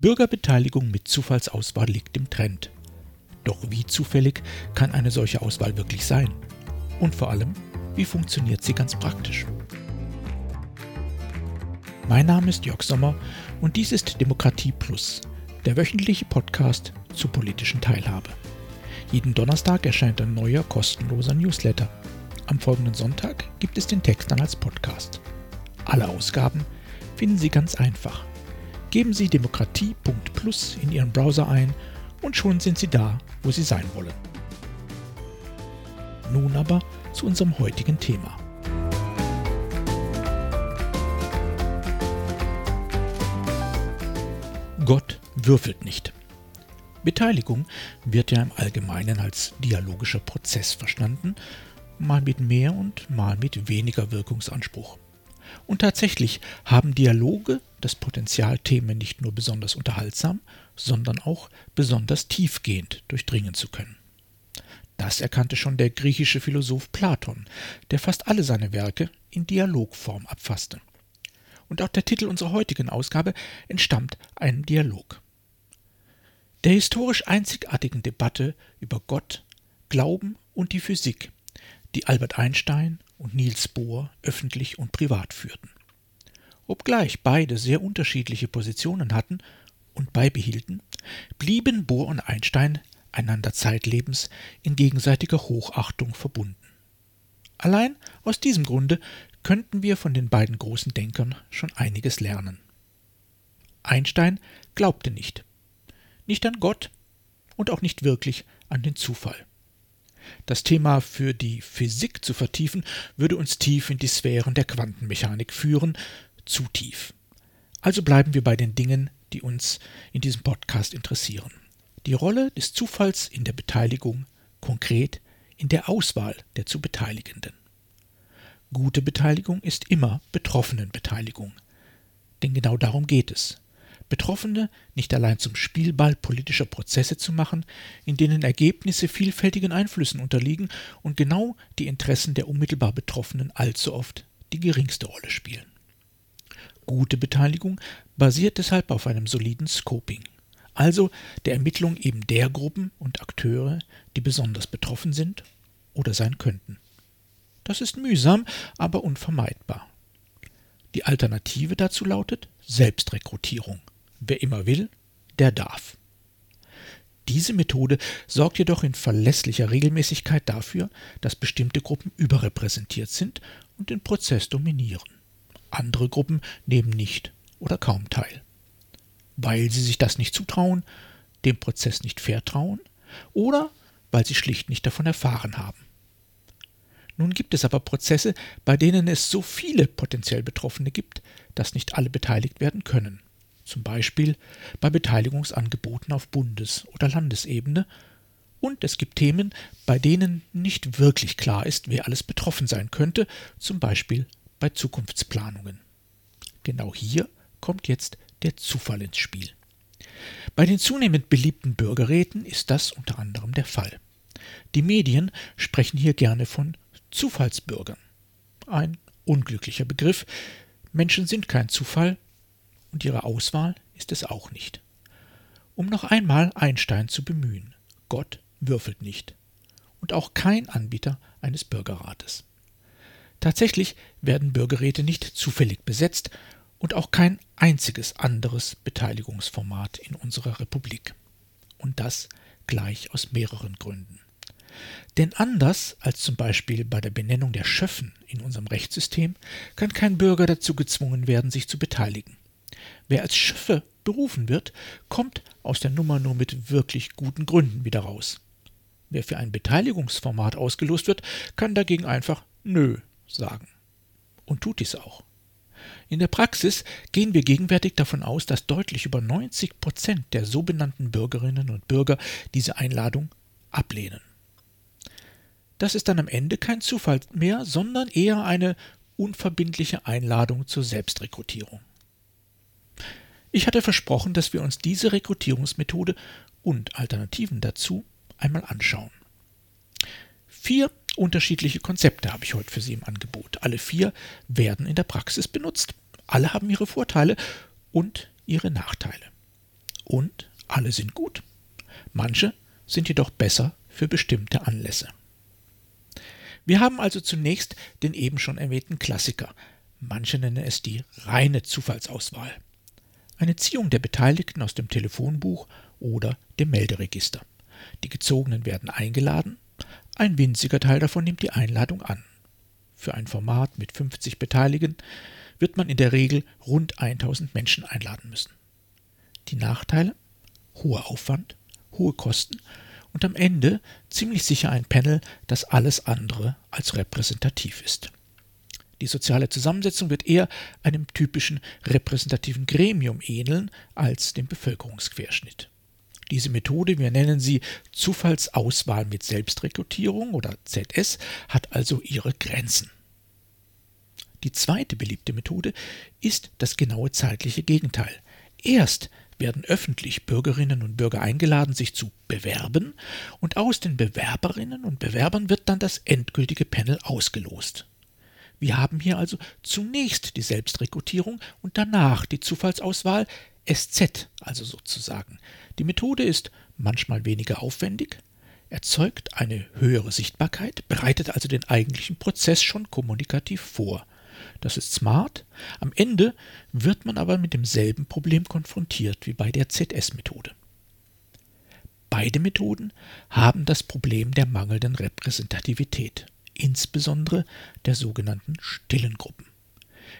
Bürgerbeteiligung mit Zufallsauswahl liegt im Trend. Doch wie zufällig kann eine solche Auswahl wirklich sein? Und vor allem, wie funktioniert sie ganz praktisch? Mein Name ist Jörg Sommer und dies ist Demokratie Plus, der wöchentliche Podcast zur politischen Teilhabe. Jeden Donnerstag erscheint ein neuer kostenloser Newsletter. Am folgenden Sonntag gibt es den Text dann als Podcast. Alle Ausgaben finden Sie ganz einfach Geben Sie demokratie.plus in Ihren Browser ein und schon sind Sie da, wo Sie sein wollen. Nun aber zu unserem heutigen Thema. Gott würfelt nicht. Beteiligung wird ja im Allgemeinen als dialogischer Prozess verstanden, mal mit mehr und mal mit weniger Wirkungsanspruch. Und tatsächlich haben Dialoge das Potenzial, Themen nicht nur besonders unterhaltsam, sondern auch besonders tiefgehend durchdringen zu können. Das erkannte schon der griechische Philosoph Platon, der fast alle seine Werke in Dialogform abfasste. Und auch der Titel unserer heutigen Ausgabe entstammt einem Dialog. Der historisch einzigartigen Debatte über Gott, Glauben und die Physik, die Albert Einstein und Niels Bohr öffentlich und privat führten. Obgleich beide sehr unterschiedliche Positionen hatten und beibehielten, blieben Bohr und Einstein einander zeitlebens in gegenseitiger Hochachtung verbunden. Allein aus diesem Grunde könnten wir von den beiden großen Denkern schon einiges lernen. Einstein glaubte nicht, nicht an Gott und auch nicht wirklich an den Zufall. Das Thema für die Physik zu vertiefen, würde uns tief in die Sphären der Quantenmechanik führen, zu tief. Also bleiben wir bei den Dingen, die uns in diesem Podcast interessieren. Die Rolle des Zufalls in der Beteiligung, konkret in der Auswahl der zu Beteiligenden. Gute Beteiligung ist immer Betroffenenbeteiligung. Denn genau darum geht es. Betroffene nicht allein zum Spielball politischer Prozesse zu machen, in denen Ergebnisse vielfältigen Einflüssen unterliegen und genau die Interessen der unmittelbar Betroffenen allzu oft die geringste Rolle spielen. Gute Beteiligung basiert deshalb auf einem soliden Scoping, also der Ermittlung eben der Gruppen und Akteure, die besonders betroffen sind oder sein könnten. Das ist mühsam, aber unvermeidbar. Die Alternative dazu lautet Selbstrekrutierung. Wer immer will, der darf. Diese Methode sorgt jedoch in verlässlicher Regelmäßigkeit dafür, dass bestimmte Gruppen überrepräsentiert sind und den Prozess dominieren. Andere Gruppen nehmen nicht oder kaum teil. Weil sie sich das nicht zutrauen, dem Prozess nicht vertrauen oder weil sie schlicht nicht davon erfahren haben. Nun gibt es aber Prozesse, bei denen es so viele potenziell Betroffene gibt, dass nicht alle beteiligt werden können. Zum Beispiel bei Beteiligungsangeboten auf Bundes- oder Landesebene. Und es gibt Themen, bei denen nicht wirklich klar ist, wer alles betroffen sein könnte, zum Beispiel bei Zukunftsplanungen. Genau hier kommt jetzt der Zufall ins Spiel. Bei den zunehmend beliebten Bürgerräten ist das unter anderem der Fall. Die Medien sprechen hier gerne von Zufallsbürgern. Ein unglücklicher Begriff. Menschen sind kein Zufall und ihre Auswahl ist es auch nicht. Um noch einmal Einstein zu bemühen. Gott würfelt nicht. Und auch kein Anbieter eines Bürgerrates. Tatsächlich werden Bürgerräte nicht zufällig besetzt und auch kein einziges anderes Beteiligungsformat in unserer Republik. Und das gleich aus mehreren Gründen. Denn anders als zum Beispiel bei der Benennung der Schöffen in unserem Rechtssystem kann kein Bürger dazu gezwungen werden, sich zu beteiligen. Wer als Schöffe berufen wird, kommt aus der Nummer nur mit wirklich guten Gründen wieder raus. Wer für ein Beteiligungsformat ausgelost wird, kann dagegen einfach Nö sagen. Und tut dies auch. In der Praxis gehen wir gegenwärtig davon aus, dass deutlich über 90 Prozent der so benannten Bürgerinnen und Bürger diese Einladung ablehnen. Das ist dann am Ende kein Zufall mehr, sondern eher eine unverbindliche Einladung zur Selbstrekrutierung. Ich hatte versprochen, dass wir uns diese Rekrutierungsmethode und Alternativen dazu einmal anschauen. Vier unterschiedliche Konzepte habe ich heute für Sie im Angebot. Alle vier werden in der Praxis benutzt. Alle haben ihre Vorteile und ihre Nachteile. Und alle sind gut. Manche sind jedoch besser für bestimmte Anlässe. Wir haben also zunächst den eben schon erwähnten Klassiker. Manche nennen es die reine Zufallsauswahl. Eine Ziehung der Beteiligten aus dem Telefonbuch oder dem Melderegister. Die Gezogenen werden eingeladen, ein winziger Teil davon nimmt die Einladung an. Für ein Format mit 50 Beteiligten wird man in der Regel rund 1000 Menschen einladen müssen. Die Nachteile? Hoher Aufwand, hohe Kosten und am Ende ziemlich sicher ein Panel, das alles andere als repräsentativ ist. Die soziale Zusammensetzung wird eher einem typischen repräsentativen Gremium ähneln als dem Bevölkerungsquerschnitt. Diese Methode, wir nennen sie Zufallsauswahl mit Selbstrekrutierung oder ZS, hat also ihre Grenzen. Die zweite beliebte Methode ist das genaue zeitliche Gegenteil. Erst werden öffentlich Bürgerinnen und Bürger eingeladen, sich zu bewerben, und aus den Bewerberinnen und Bewerbern wird dann das endgültige Panel ausgelost. Wir haben hier also zunächst die Selbstrekrutierung und danach die Zufallsauswahl SZ, also sozusagen. Die Methode ist manchmal weniger aufwendig, erzeugt eine höhere Sichtbarkeit, bereitet also den eigentlichen Prozess schon kommunikativ vor. Das ist smart. Am Ende wird man aber mit demselben Problem konfrontiert wie bei der ZS-Methode. Beide Methoden haben das Problem der mangelnden Repräsentativität, insbesondere der sogenannten stillen Gruppen.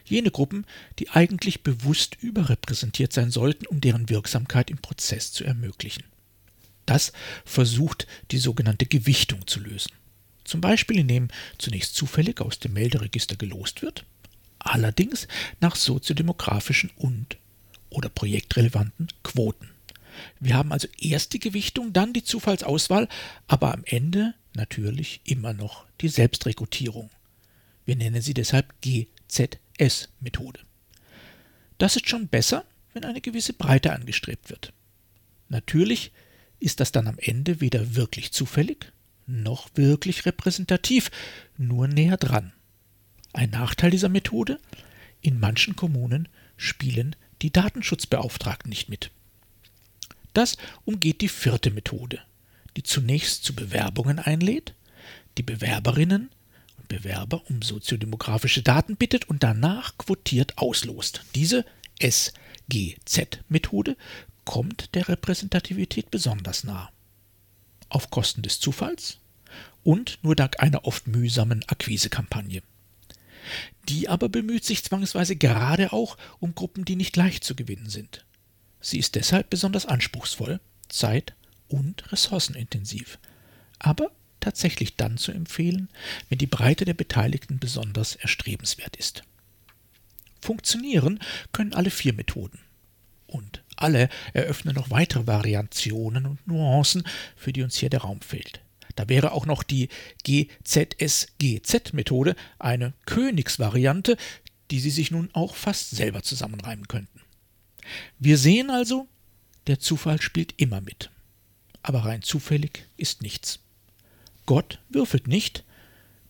Jene Gruppen, die eigentlich bewusst überrepräsentiert sein sollten, um deren Wirksamkeit im Prozess zu ermöglichen. Das versucht die sogenannte Gewichtung zu lösen. Zum Beispiel indem zunächst zufällig aus dem Melderegister gelost wird, allerdings nach soziodemografischen und oder projektrelevanten Quoten. Wir haben also erst die Gewichtung, dann die Zufallsauswahl, aber am Ende natürlich immer noch die Selbstrekrutierung. Wir nennen sie deshalb GZS-Methode. Das ist schon besser, wenn eine gewisse Breite angestrebt wird. Natürlich ist das dann am Ende weder wirklich zufällig noch wirklich repräsentativ, nur näher dran. Ein Nachteil dieser Methode? In manchen Kommunen spielen die Datenschutzbeauftragten nicht mit. Das umgeht die vierte Methode, die zunächst zu Bewerbungen einlädt, die Bewerberinnen Bewerber um soziodemografische Daten bittet und danach quotiert auslost. Diese SGZ-Methode kommt der Repräsentativität besonders nah. Auf Kosten des Zufalls und nur dank einer oft mühsamen Akquisekampagne. Die aber bemüht sich zwangsweise gerade auch um Gruppen, die nicht leicht zu gewinnen sind. Sie ist deshalb besonders anspruchsvoll, zeit- und ressourcenintensiv, aber tatsächlich dann zu empfehlen, wenn die Breite der Beteiligten besonders erstrebenswert ist. Funktionieren können alle vier Methoden. Und alle eröffnen noch weitere Variationen und Nuancen, für die uns hier der Raum fehlt. Da wäre auch noch die GZSGZ-Methode eine Königsvariante, die Sie sich nun auch fast selber zusammenreimen könnten. Wir sehen also, der Zufall spielt immer mit. Aber rein zufällig ist nichts. Gott würfelt nicht,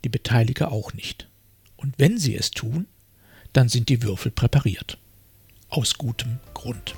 die Beteiliger auch nicht. Und wenn sie es tun, dann sind die Würfel präpariert. Aus gutem Grund.